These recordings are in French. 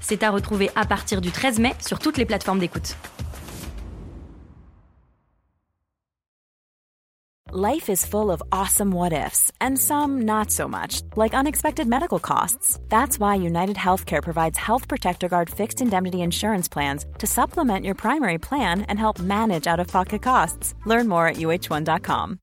C'est à retrouver à partir du 13 mai sur toutes les plateformes d'écoute. Life is full of awesome what ifs, and some not so much, like unexpected medical costs. That's why United Healthcare provides Health Protector Guard fixed indemnity insurance plans to supplement your primary plan and help manage out of pocket costs. Learn more at uh1.com.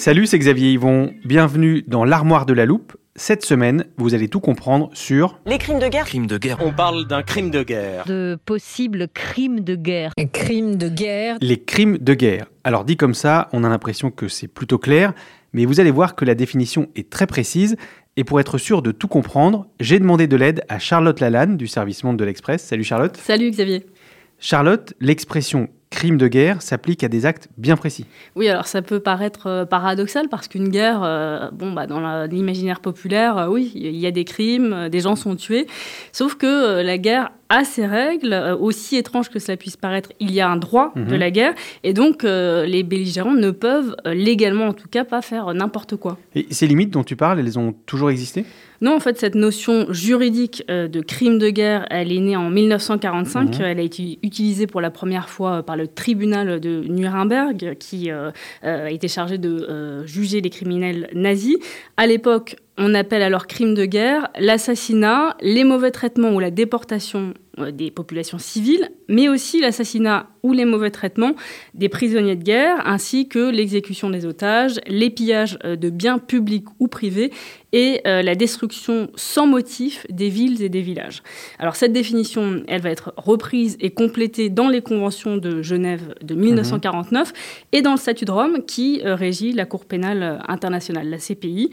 Salut, c'est Xavier Yvon. Bienvenue dans l'armoire de la loupe. Cette semaine, vous allez tout comprendre sur Les crimes de guerre. Crime de guerre. On parle d'un crime de guerre. de possibles crimes de guerre. Crime de guerre. les crimes de guerre. Alors dit comme ça, on a l'impression que c'est plutôt clair, mais vous allez voir que la définition est très précise. Et pour être sûr de tout comprendre, j'ai demandé de l'aide à Charlotte Lalanne du service Monde de l'Express. Salut Charlotte. Salut Xavier. Charlotte, l'expression crime de guerre s'applique à des actes bien précis. Oui, alors ça peut paraître euh, paradoxal parce qu'une guerre, euh, bon, bah, dans l'imaginaire populaire, euh, oui, il y a des crimes, des gens sont tués. Sauf que euh, la guerre a ses règles, aussi étrange que cela puisse paraître, il y a un droit de Mhm. la guerre. Et donc, les belligérants ne peuvent, légalement en tout cas, pas faire n'importe quoi. Et ces limites dont tu parles, elles ont toujours existé? Non, en fait, cette notion juridique euh, de crime de guerre, elle est née en 1945. Mhm. Elle a été utilisée pour la première fois euh, par le tribunal de Nuremberg, qui euh, a été chargé de euh, juger les criminels nazis. À l'époque, on appelle alors crime de guerre l'assassinat, les mauvais traitements ou la déportation des populations civiles, mais aussi l'assassinat ou les mauvais traitements des prisonniers de guerre, ainsi que l'exécution des otages, les pillages euh, de biens publics ou privés et euh, la destruction sans motif des villes et des villages. Alors cette définition, elle va être reprise et complétée dans les conventions de Genève de 1949 et dans le statut de Rome qui euh, régit la Cour pénale euh, internationale, la CPI.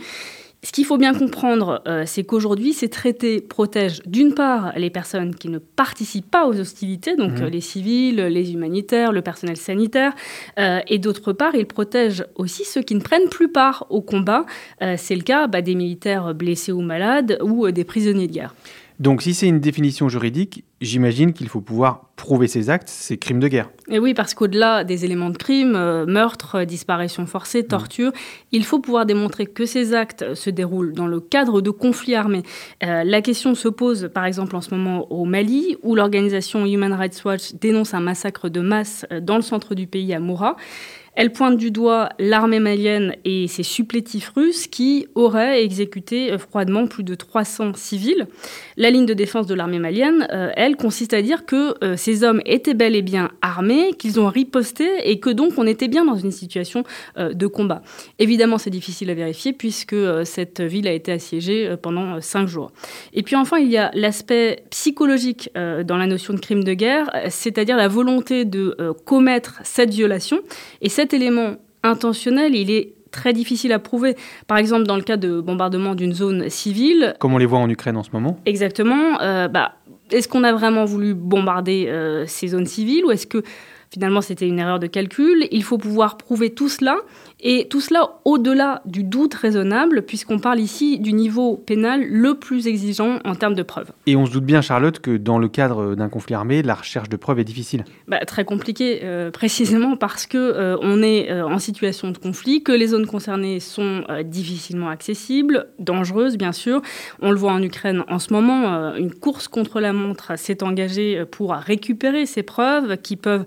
Ce qu'il faut bien comprendre, euh, c'est qu'aujourd'hui, ces traités protègent d'une part les personnes qui ne participent pas aux hostilités, donc Mhm. euh, les civils, les humanitaires, le personnel sanitaire, euh, et d'autre part, ils protègent aussi ceux qui ne prennent plus part au combat. Euh, c'est le cas bah, des militaires blessés ou malades ou des prisonniers de guerre. Donc si c'est une définition juridique, j'imagine qu'il faut pouvoir prouver ces actes, ces crimes de guerre. Et oui, parce qu'au-delà des éléments de crime, euh, meurtre, euh, disparition forcée, torture, il faut pouvoir démontrer que ces actes euh, se déroulent dans le cadre de conflits armés. Euh, la question se pose, par exemple, en ce moment au Mali, où l'organisation Human Rights Watch dénonce un massacre de masse dans le centre du pays, à Moura. Elle pointe du doigt l'armée malienne et ses supplétifs russes qui auraient exécuté euh, froidement plus de 300 civils. La ligne de défense de l'armée malienne, euh, elle, consiste à dire que euh, ces hommes étaient bel et bien armés, qu'ils ont riposté et que donc on était bien dans une situation de combat. Évidemment, c'est difficile à vérifier puisque cette ville a été assiégée pendant cinq jours. Et puis enfin, il y a l'aspect psychologique dans la notion de crime de guerre, c'est-à-dire la volonté de commettre cette violation. Et cet élément intentionnel, il est très difficile à prouver. Par exemple, dans le cas de bombardement d'une zone civile, Comme on les voit en Ukraine en ce moment. Exactement. Euh, bah, est-ce qu'on a vraiment voulu bombarder euh, ces zones civiles ou est-ce que finalement c'était une erreur de calcul Il faut pouvoir prouver tout cela et tout cela au-delà du doute raisonnable puisqu'on parle ici du niveau pénal le plus exigeant en termes de preuves. Et on se doute bien, Charlotte, que dans le cadre d'un conflit armé, la recherche de preuves est difficile. Bah, très compliqué, euh, précisément parce que euh, on est euh, en situation de conflit, que les zones concernées sont euh, difficilement accessibles, dangereuses bien sûr. On le voit en Ukraine en ce moment, une course contre la montre s'est engagée pour récupérer ces preuves qui peuvent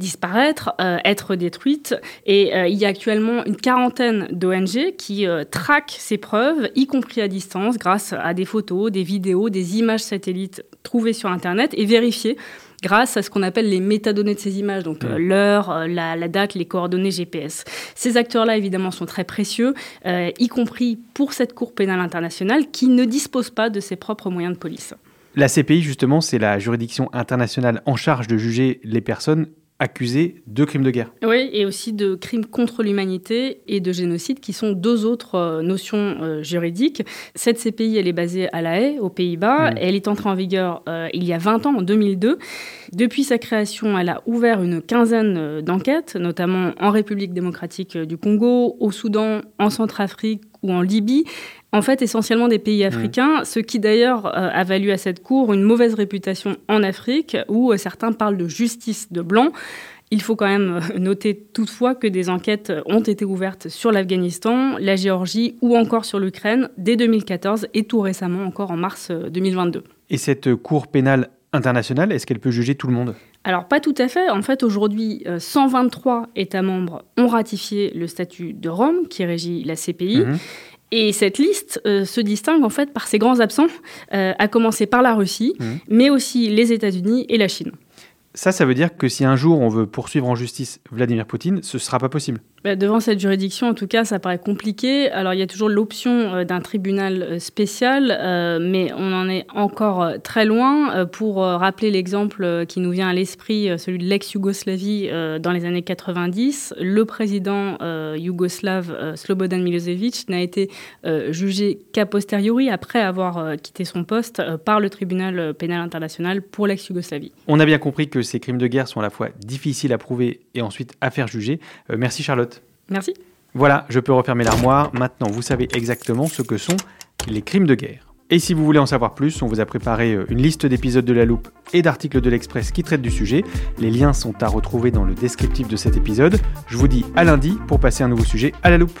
disparaître, euh, être détruites. Et euh, il y a actuellement une quarantaine d'ONG qui euh, traquent ces preuves, y compris à distance, grâce à des photos, des vidéos, des images satellites trouvées sur Internet et vérifiées grâce à ce qu'on appelle les métadonnées de ces images, donc euh, l'heure, euh, la, la date, les coordonnées GPS. Ces acteurs-là, évidemment, sont très précieux, euh, y compris pour cette Cour pénale internationale qui ne dispose pas de ses propres moyens de police. La CPI, justement, c'est la juridiction internationale en charge de juger les personnes accusés de crimes de guerre. Oui, et aussi de crimes contre l'humanité et de génocide, qui sont deux autres euh, notions euh, juridiques. Cette CPI, elle est basée à La Haye, aux Pays-Bas. Mm. Elle est entrée en vigueur euh, il y a 20 ans, en 2002. Depuis sa création, elle a ouvert une quinzaine d'enquêtes, notamment en République démocratique du Congo, au Soudan, en Centrafrique ou en Libye. En fait, essentiellement des pays africains, ce qui d'ailleurs euh, a valu à cette cour une mauvaise réputation en Afrique, où euh, certains parlent de justice de blanc. Il faut quand même euh, noter toutefois que des enquêtes ont été ouvertes sur l'Afghanistan, la Géorgie ou encore sur l'Ukraine dès 2014 et tout récemment encore en mars euh, 2022. Et cette Cour pénale internationale, est-ce qu'elle peut juger tout le monde? Alors pas tout à fait. En fait, aujourd'hui, euh, 123 États membres ont ratifié le statut de Rome qui régit la CPI. Mhm. Et cette liste euh, se distingue en fait par ses grands absents, euh, à commencer par la Russie, Mhm. mais aussi les États-Unis et la Chine. Ça, ça veut dire que si un jour on veut poursuivre en justice Vladimir Poutine, ce sera pas possible. Bah, devant cette juridiction, en tout cas, ça paraît compliqué. Alors, il y a toujours l'option euh, d'un tribunal euh, spécial, euh, mais on en est encore très loin. Pour rappeler l'exemple qui nous vient à l'esprit, celui de l'ex-Yougoslavie dans les années 90, le président yougoslave Slobodan Milosevic n'a été jugé qu'a posteriori, après avoir quitté son poste, par le tribunal pénal international pour l'ex-Yougoslavie. On a bien compris que ces crimes de guerre sont à la fois difficiles à prouver et ensuite à faire juger. Merci Charlotte. Merci. Voilà, je peux refermer l'armoire. Maintenant, vous savez exactement ce que sont les crimes de guerre. Et si vous voulez en savoir plus, on vous a préparé euh, une liste d'épisodes de la loupe et d'articles de l'Express qui traitent du sujet. Les liens sont à retrouver dans le descriptif de cet épisode. Je vous dis à lundi pour passer un nouveau sujet à la loupe.